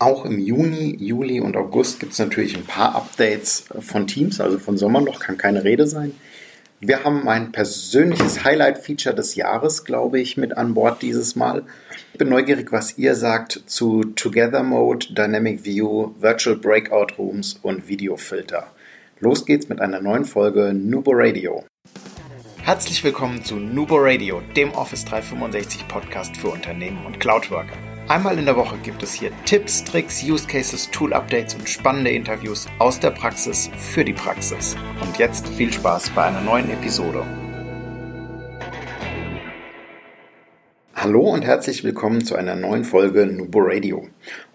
Auch im Juni, Juli und August gibt es natürlich ein paar Updates von Teams, also von Sommer noch kann keine Rede sein. Wir haben mein persönliches Highlight-Feature des Jahres, glaube ich, mit an Bord dieses Mal. Ich bin neugierig, was ihr sagt zu Together Mode, Dynamic View, Virtual Breakout Rooms und Videofilter. Los geht's mit einer neuen Folge Nubo Radio. Herzlich willkommen zu Nubo Radio, dem Office 365 Podcast für Unternehmen und Cloudworker. Einmal in der Woche gibt es hier Tipps, Tricks, Use Cases, Tool Updates und spannende Interviews aus der Praxis für die Praxis. Und jetzt viel Spaß bei einer neuen Episode. Hallo und herzlich willkommen zu einer neuen Folge Nubo Radio.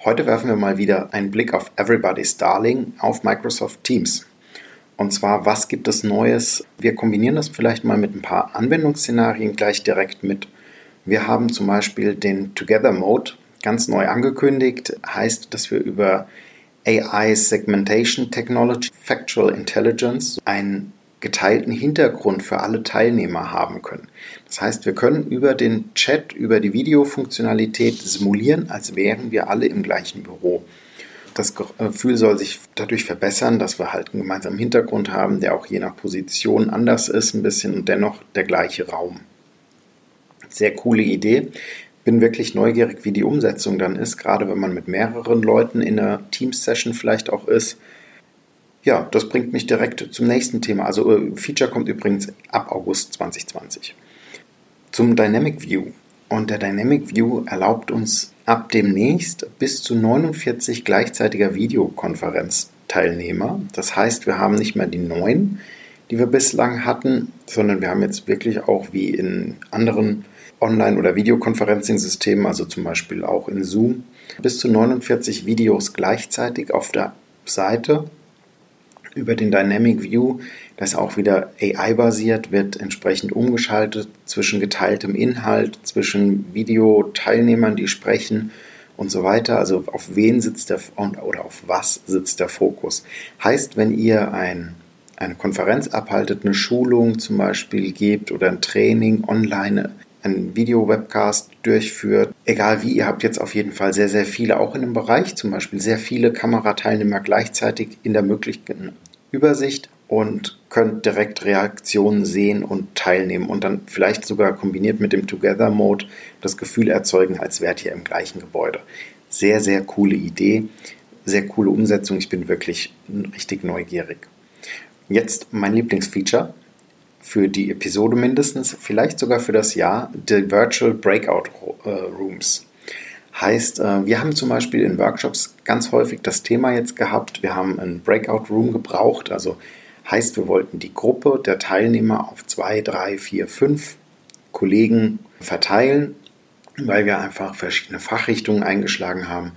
Heute werfen wir mal wieder einen Blick auf Everybody's Darling auf Microsoft Teams. Und zwar, was gibt es Neues? Wir kombinieren das vielleicht mal mit ein paar Anwendungsszenarien gleich direkt mit. Wir haben zum Beispiel den Together Mode, ganz neu angekündigt, heißt, dass wir über AI Segmentation Technology, Factual Intelligence, einen geteilten Hintergrund für alle Teilnehmer haben können. Das heißt, wir können über den Chat, über die Videofunktionalität simulieren, als wären wir alle im gleichen Büro. Das Gefühl soll sich dadurch verbessern, dass wir halt einen gemeinsamen Hintergrund haben, der auch je nach Position anders ist, ein bisschen und dennoch der gleiche Raum. Sehr coole Idee bin wirklich neugierig, wie die Umsetzung dann ist, gerade wenn man mit mehreren Leuten in einer Teams-Session vielleicht auch ist. Ja, das bringt mich direkt zum nächsten Thema. Also äh, Feature kommt übrigens ab August 2020. Zum Dynamic View. Und der Dynamic View erlaubt uns ab demnächst bis zu 49 gleichzeitiger Videokonferenzteilnehmer. Das heißt, wir haben nicht mehr die neun, die wir bislang hatten, sondern wir haben jetzt wirklich auch wie in anderen Online- oder Videoconferencing-Systemen, also zum Beispiel auch in Zoom, bis zu 49 Videos gleichzeitig auf der Seite über den Dynamic View, das auch wieder AI-basiert, wird entsprechend umgeschaltet zwischen geteiltem Inhalt, zwischen Videoteilnehmern, die sprechen und so weiter. Also auf wen sitzt der oder auf was sitzt der Fokus. Heißt, wenn ihr ein, eine Konferenz abhaltet, eine Schulung zum Beispiel gebt oder ein Training online einen Video-Webcast durchführt. Egal wie, ihr habt jetzt auf jeden Fall sehr, sehr viele, auch in dem Bereich zum Beispiel, sehr viele Kamerateilnehmer gleichzeitig in der möglichen Übersicht und könnt direkt Reaktionen sehen und teilnehmen und dann vielleicht sogar kombiniert mit dem Together-Mode das Gefühl erzeugen, als wärt ihr im gleichen Gebäude. Sehr, sehr coole Idee, sehr coole Umsetzung. Ich bin wirklich richtig neugierig. Jetzt mein Lieblingsfeature, für die Episode mindestens, vielleicht sogar für das Jahr, die Virtual Breakout äh, Rooms. Heißt, äh, wir haben zum Beispiel in Workshops ganz häufig das Thema jetzt gehabt, wir haben einen Breakout Room gebraucht, also heißt, wir wollten die Gruppe der Teilnehmer auf zwei, drei, vier, fünf Kollegen verteilen, weil wir einfach verschiedene Fachrichtungen eingeschlagen haben,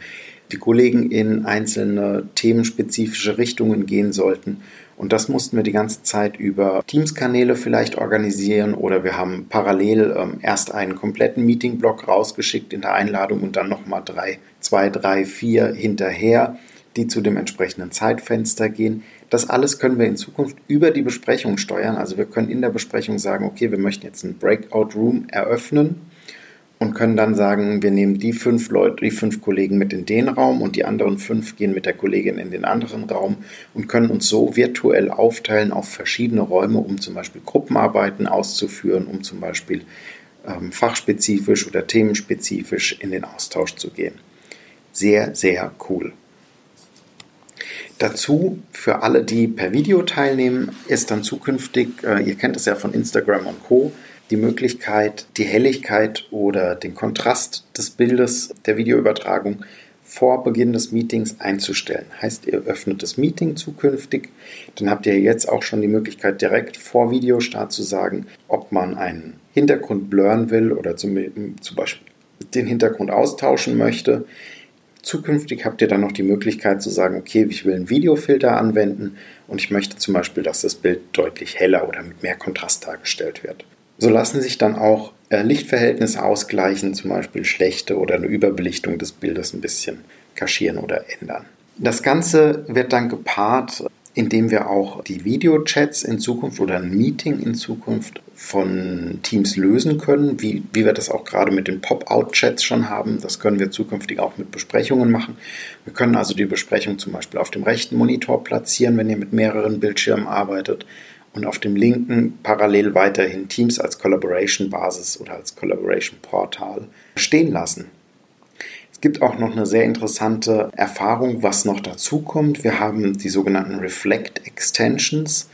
die Kollegen in einzelne themenspezifische Richtungen gehen sollten und das mussten wir die ganze Zeit über Teams-Kanäle vielleicht organisieren oder wir haben parallel ähm, erst einen kompletten Meeting-Block rausgeschickt in der Einladung und dann nochmal drei, zwei, drei, vier hinterher, die zu dem entsprechenden Zeitfenster gehen. Das alles können wir in Zukunft über die Besprechung steuern. Also wir können in der Besprechung sagen, okay, wir möchten jetzt einen Breakout Room eröffnen und können dann sagen, wir nehmen die fünf Leute, die fünf Kollegen mit in den Raum und die anderen fünf gehen mit der Kollegin in den anderen Raum und können uns so virtuell aufteilen auf verschiedene Räume, um zum Beispiel Gruppenarbeiten auszuführen, um zum Beispiel ähm, fachspezifisch oder themenspezifisch in den Austausch zu gehen. Sehr, sehr cool. Dazu für alle, die per Video teilnehmen, ist dann zukünftig, äh, ihr kennt es ja von Instagram und Co, die Möglichkeit, die Helligkeit oder den Kontrast des Bildes der Videoübertragung vor Beginn des Meetings einzustellen. Heißt, ihr öffnet das Meeting zukünftig, dann habt ihr jetzt auch schon die Möglichkeit, direkt vor Videostart zu sagen, ob man einen Hintergrund blurren will oder zum, zum Beispiel den Hintergrund austauschen möchte. Zukünftig habt ihr dann noch die Möglichkeit zu sagen, okay, ich will einen Videofilter anwenden und ich möchte zum Beispiel, dass das Bild deutlich heller oder mit mehr Kontrast dargestellt wird. So lassen sich dann auch äh, Lichtverhältnisse ausgleichen, zum Beispiel schlechte oder eine Überbelichtung des Bildes ein bisschen kaschieren oder ändern. Das Ganze wird dann gepaart indem wir auch die Videochats in Zukunft oder ein Meeting in Zukunft von Teams lösen können, wie, wie wir das auch gerade mit den Pop-out-Chats schon haben. Das können wir zukünftig auch mit Besprechungen machen. Wir können also die Besprechung zum Beispiel auf dem rechten Monitor platzieren, wenn ihr mit mehreren Bildschirmen arbeitet und auf dem linken parallel weiterhin Teams als Collaboration-Basis oder als Collaboration-Portal stehen lassen. Es gibt auch noch eine sehr interessante Erfahrung, was noch dazu kommt. Wir haben die sogenannten Reflect Extensions.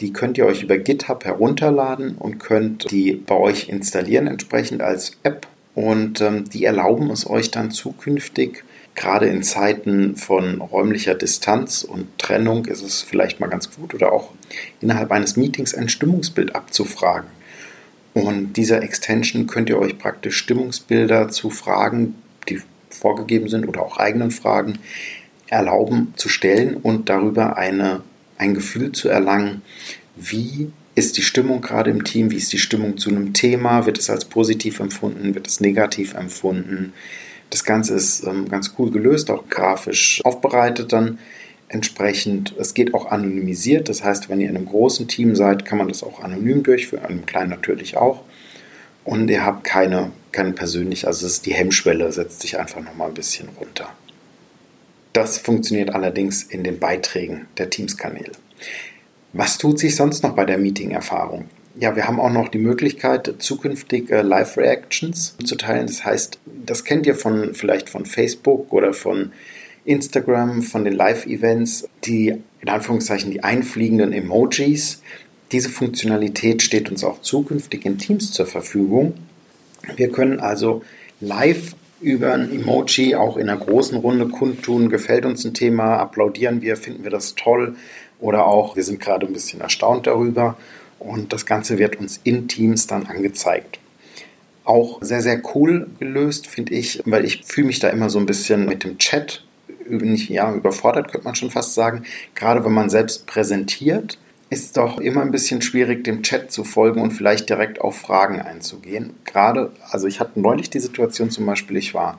Die könnt ihr euch über GitHub herunterladen und könnt die bei euch installieren entsprechend als App. Und ähm, die erlauben es euch dann zukünftig, gerade in Zeiten von räumlicher Distanz und Trennung, ist es vielleicht mal ganz gut oder auch innerhalb eines Meetings ein Stimmungsbild abzufragen. Und dieser Extension könnt ihr euch praktisch Stimmungsbilder zu Fragen, die vorgegeben sind oder auch eigenen Fragen erlauben zu stellen und darüber eine, ein Gefühl zu erlangen, wie ist die Stimmung gerade im Team, wie ist die Stimmung zu einem Thema, wird es als positiv empfunden, wird es negativ empfunden. Das Ganze ist ähm, ganz cool gelöst, auch grafisch aufbereitet dann entsprechend. Es geht auch anonymisiert, das heißt, wenn ihr in einem großen Team seid, kann man das auch anonym durchführen, einem kleinen natürlich auch. Und ihr habt keine keine persönlich, also ist die Hemmschwelle setzt sich einfach nochmal ein bisschen runter. Das funktioniert allerdings in den Beiträgen der Teams-Kanäle. Was tut sich sonst noch bei der Meeting-Erfahrung? Ja, wir haben auch noch die Möglichkeit, zukünftig äh, Live-Reactions zu teilen. Das heißt, das kennt ihr von vielleicht von Facebook oder von Instagram, von den Live-Events, die in Anführungszeichen die einfliegenden Emojis. Diese Funktionalität steht uns auch zukünftig in Teams zur Verfügung. Wir können also live über ein Emoji auch in einer großen Runde kundtun, gefällt uns ein Thema, applaudieren wir, finden wir das toll oder auch wir sind gerade ein bisschen erstaunt darüber und das Ganze wird uns in Teams dann angezeigt. Auch sehr, sehr cool gelöst, finde ich, weil ich fühle mich da immer so ein bisschen mit dem Chat ja, überfordert, könnte man schon fast sagen. Gerade wenn man selbst präsentiert, ist doch immer ein bisschen schwierig, dem Chat zu folgen und vielleicht direkt auf Fragen einzugehen. Gerade, also ich hatte neulich die Situation zum Beispiel, ich war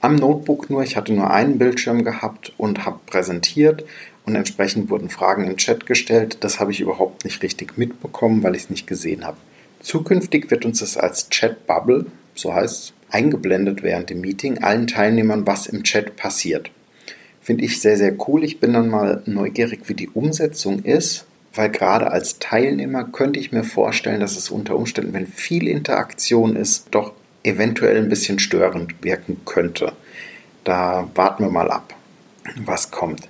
am Notebook nur, ich hatte nur einen Bildschirm gehabt und habe präsentiert und entsprechend wurden Fragen im Chat gestellt. Das habe ich überhaupt nicht richtig mitbekommen, weil ich es nicht gesehen habe. Zukünftig wird uns das als Chat-Bubble, so heißt es, eingeblendet während dem Meeting, allen Teilnehmern, was im Chat passiert. Finde ich sehr, sehr cool. Ich bin dann mal neugierig, wie die Umsetzung ist weil gerade als Teilnehmer könnte ich mir vorstellen, dass es unter Umständen, wenn viel Interaktion ist, doch eventuell ein bisschen störend wirken könnte. Da warten wir mal ab, was kommt.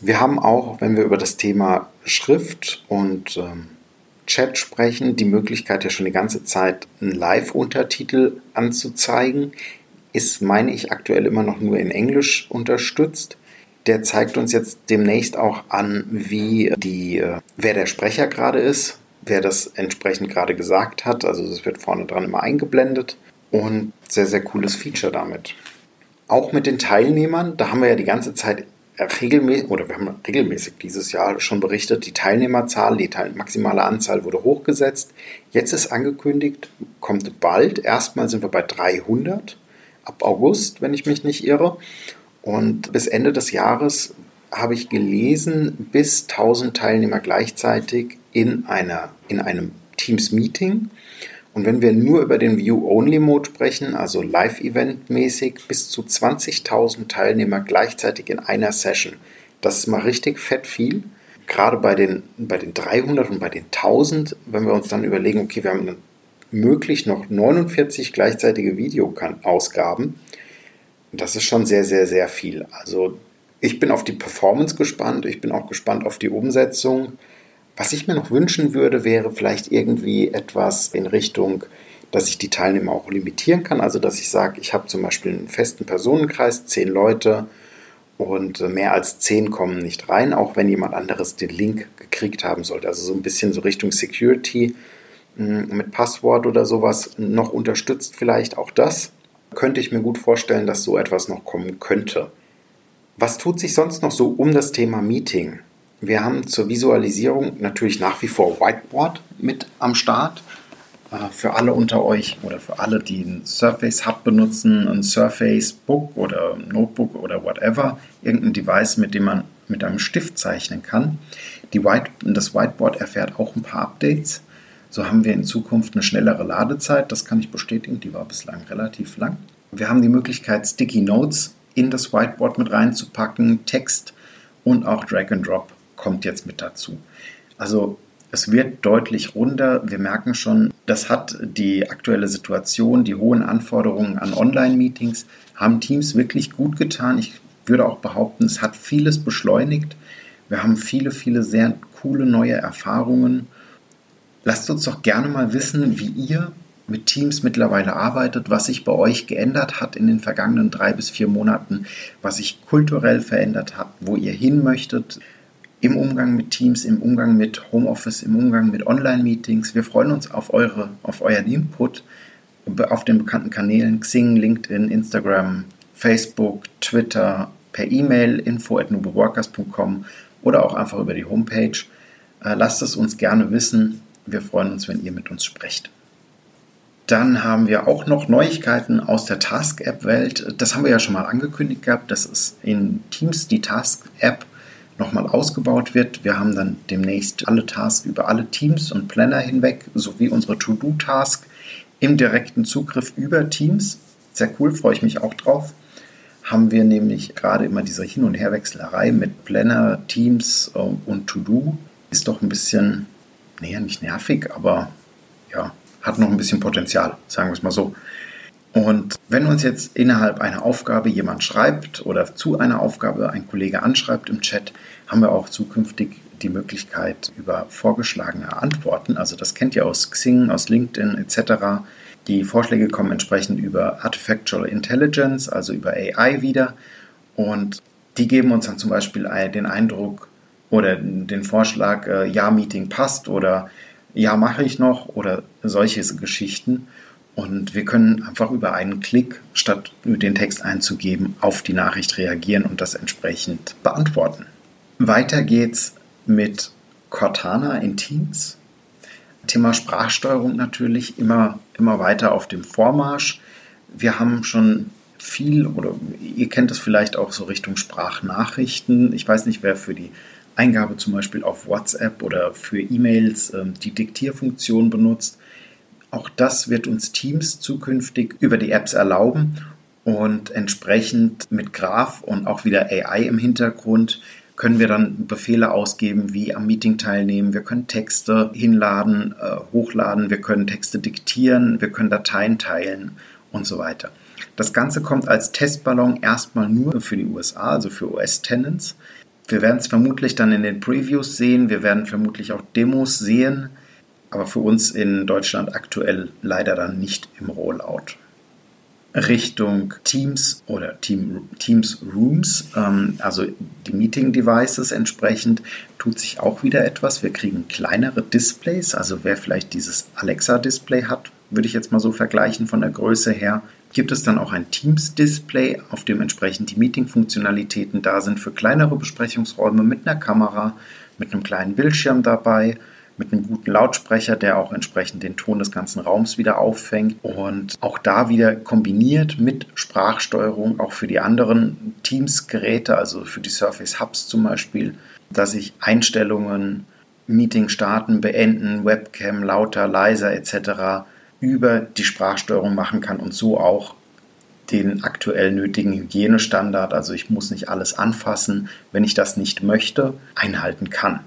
Wir haben auch, wenn wir über das Thema Schrift und ähm, Chat sprechen, die Möglichkeit ja schon die ganze Zeit einen Live-Untertitel anzuzeigen. Ist, meine ich, aktuell immer noch nur in Englisch unterstützt der zeigt uns jetzt demnächst auch an, wie die, äh, wer der Sprecher gerade ist, wer das entsprechend gerade gesagt hat. Also das wird vorne dran immer eingeblendet und sehr, sehr cooles Feature damit. Auch mit den Teilnehmern, da haben wir ja die ganze Zeit regelmäßig, oder wir haben regelmäßig dieses Jahr schon berichtet, die Teilnehmerzahl, die maximale Anzahl wurde hochgesetzt. Jetzt ist angekündigt, kommt bald. Erstmal sind wir bei 300 ab August, wenn ich mich nicht irre. Und bis Ende des Jahres habe ich gelesen, bis 1000 Teilnehmer gleichzeitig in, einer, in einem Teams-Meeting. Und wenn wir nur über den View-Only-Mode sprechen, also Live-Event-mäßig, bis zu 20.000 Teilnehmer gleichzeitig in einer Session. Das ist mal richtig fett viel. Gerade bei den, bei den 300 und bei den 1000, wenn wir uns dann überlegen, okay, wir haben dann möglich noch 49 gleichzeitige Videoausgaben das ist schon sehr, sehr, sehr viel. Also ich bin auf die Performance gespannt, ich bin auch gespannt auf die Umsetzung. Was ich mir noch wünschen würde, wäre vielleicht irgendwie etwas in Richtung, dass ich die Teilnehmer auch limitieren kann. Also dass ich sage, ich habe zum Beispiel einen festen Personenkreis, zehn Leute und mehr als zehn kommen nicht rein, auch wenn jemand anderes den Link gekriegt haben sollte. Also so ein bisschen so Richtung Security hm, mit Passwort oder sowas noch unterstützt vielleicht auch das könnte ich mir gut vorstellen, dass so etwas noch kommen könnte. Was tut sich sonst noch so um das Thema Meeting? Wir haben zur Visualisierung natürlich nach wie vor Whiteboard mit am Start. Äh, für alle unter euch oder für alle, die ein Surface Hub benutzen, ein Surface Book oder Notebook oder whatever, irgendein Device, mit dem man mit einem Stift zeichnen kann. White, das Whiteboard erfährt auch ein paar Updates. So haben wir in Zukunft eine schnellere Ladezeit. Das kann ich bestätigen. Die war bislang relativ lang. Wir haben die Möglichkeit, Sticky Notes in das Whiteboard mit reinzupacken, Text und auch Drag and Drop kommt jetzt mit dazu. Also es wird deutlich runder. Wir merken schon, das hat die aktuelle Situation, die hohen Anforderungen an Online-Meetings, haben Teams wirklich gut getan. Ich würde auch behaupten, es hat vieles beschleunigt. Wir haben viele, viele sehr coole neue Erfahrungen. Lasst uns doch gerne mal wissen, wie ihr mit Teams mittlerweile arbeitet, was sich bei euch geändert hat in den vergangenen drei bis vier Monaten, was sich kulturell verändert hat, wo ihr hin möchtet im Umgang mit Teams, im Umgang mit Homeoffice, im Umgang mit Online-Meetings. Wir freuen uns auf, eure, auf euren Input auf den bekannten Kanälen Xing, LinkedIn, Instagram, Facebook, Twitter, per E-Mail info at oder auch einfach über die Homepage. Äh, lasst es uns gerne wissen. Wir freuen uns, wenn ihr mit uns sprecht. Dann haben wir auch noch Neuigkeiten aus der Task-App-Welt. Das haben wir ja schon mal angekündigt gehabt, dass es in Teams die Task-App nochmal ausgebaut wird. Wir haben dann demnächst alle Tasks über alle Teams und Planner hinweg sowie unsere To-Do-Task im direkten Zugriff über Teams. Sehr cool, freue ich mich auch drauf. Haben wir nämlich gerade immer diese Hin- und Herwechselerei mit Planner, Teams äh, und To-Do. Ist doch ein bisschen, naja, nicht nervig, aber ja, hat noch ein bisschen Potenzial, sagen wir es mal so. Und wenn uns jetzt innerhalb einer Aufgabe jemand schreibt oder zu einer Aufgabe ein Kollege anschreibt im Chat, haben wir auch zukünftig die Möglichkeit über vorgeschlagene Antworten, also das kennt ihr aus Xing, aus LinkedIn etc. Die Vorschläge kommen entsprechend über Artificial Intelligence, also über AI wieder. Und die geben uns dann zum Beispiel den Eindruck oder den Vorschlag, äh, ja, Meeting passt oder ja, mache ich noch oder solche Geschichten. Und wir können einfach über einen Klick, statt den Text einzugeben, auf die Nachricht reagieren und das entsprechend beantworten. Weiter geht's mit Cortana in Teams. Thema Sprachsteuerung natürlich immer, immer weiter auf dem Vormarsch. Wir haben schon viel, oder ihr kennt es vielleicht auch so Richtung Sprachnachrichten. Ich weiß nicht, wer für die Eingabe zum Beispiel auf WhatsApp oder für E-Mails ähm, die Diktierfunktion benutzt. Auch das wird uns Teams zukünftig über die Apps erlauben und entsprechend mit Graph und auch wieder AI im Hintergrund können wir dann Befehle ausgeben, wie am Meeting teilnehmen. Wir können Texte hinladen, äh, hochladen, wir können Texte diktieren, wir können Dateien teilen und so weiter. Das Ganze kommt als Testballon erstmal nur für die USA, also für US-Tenants. Wir werden es vermutlich dann in den Previews sehen, wir werden vermutlich auch Demos sehen aber für uns in Deutschland aktuell leider dann nicht im Rollout. Richtung Teams oder Team, Teams Rooms, ähm, also die Meeting Devices entsprechend, tut sich auch wieder etwas. Wir kriegen kleinere Displays, also wer vielleicht dieses Alexa-Display hat, würde ich jetzt mal so vergleichen von der Größe her, gibt es dann auch ein Teams-Display, auf dem entsprechend die Meeting-Funktionalitäten da sind für kleinere Besprechungsräume mit einer Kamera, mit einem kleinen Bildschirm dabei mit einem guten Lautsprecher, der auch entsprechend den Ton des ganzen Raums wieder auffängt und auch da wieder kombiniert mit Sprachsteuerung auch für die anderen Teams-Geräte, also für die Surface Hubs zum Beispiel, dass ich Einstellungen, Meeting starten, beenden, Webcam lauter, leiser etc. über die Sprachsteuerung machen kann und so auch den aktuell nötigen Hygienestandard, also ich muss nicht alles anfassen, wenn ich das nicht möchte, einhalten kann.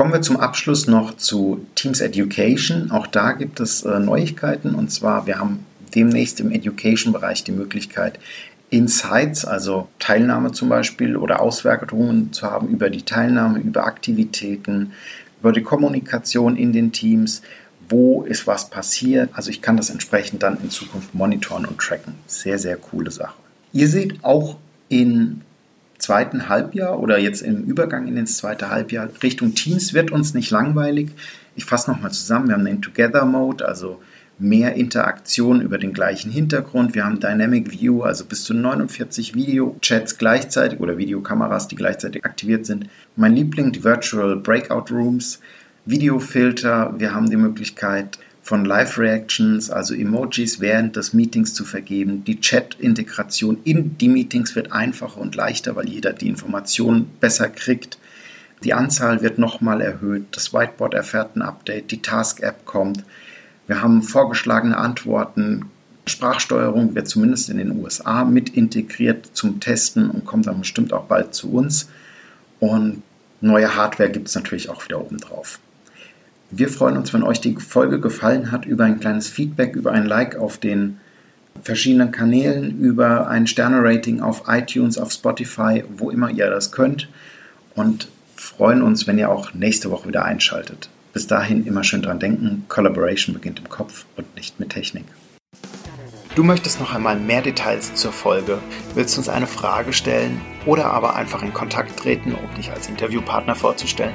Kommen wir zum Abschluss noch zu Teams Education. Auch da gibt es äh, Neuigkeiten und zwar, wir haben demnächst im Education-Bereich die Möglichkeit, Insights, also Teilnahme zum Beispiel oder Auswertungen zu haben über die Teilnahme, über Aktivitäten, über die Kommunikation in den Teams, wo ist was passiert. Also ich kann das entsprechend dann in Zukunft monitoren und tracken. Sehr, sehr coole Sache. Ihr seht auch in zweiten Halbjahr oder jetzt im Übergang in ins zweite Halbjahr Richtung Teams wird uns nicht langweilig. Ich fasse nochmal zusammen. Wir haben den Together Mode, also mehr Interaktion über den gleichen Hintergrund. Wir haben Dynamic View, also bis zu 49 Video-Chats gleichzeitig oder Videokameras, die gleichzeitig aktiviert sind. Mein Liebling, die Virtual Breakout Rooms, Videofilter. Wir haben die Möglichkeit, von Live-Reactions, also Emojis während des Meetings zu vergeben. Die Chat-Integration in die Meetings wird einfacher und leichter, weil jeder die Informationen besser kriegt. Die Anzahl wird nochmal erhöht. Das Whiteboard erfährt ein Update. Die Task-App kommt. Wir haben vorgeschlagene Antworten. Sprachsteuerung wird zumindest in den USA mit integriert zum Testen und kommt dann bestimmt auch bald zu uns. Und neue Hardware gibt es natürlich auch wieder oben drauf. Wir freuen uns, wenn euch die Folge gefallen hat, über ein kleines Feedback, über ein Like auf den verschiedenen Kanälen, über ein Sterne-Rating auf iTunes, auf Spotify, wo immer ihr das könnt. Und freuen uns, wenn ihr auch nächste Woche wieder einschaltet. Bis dahin immer schön dran denken, Collaboration beginnt im Kopf und nicht mit Technik. Du möchtest noch einmal mehr Details zur Folge, willst uns eine Frage stellen oder aber einfach in Kontakt treten, um dich als Interviewpartner vorzustellen?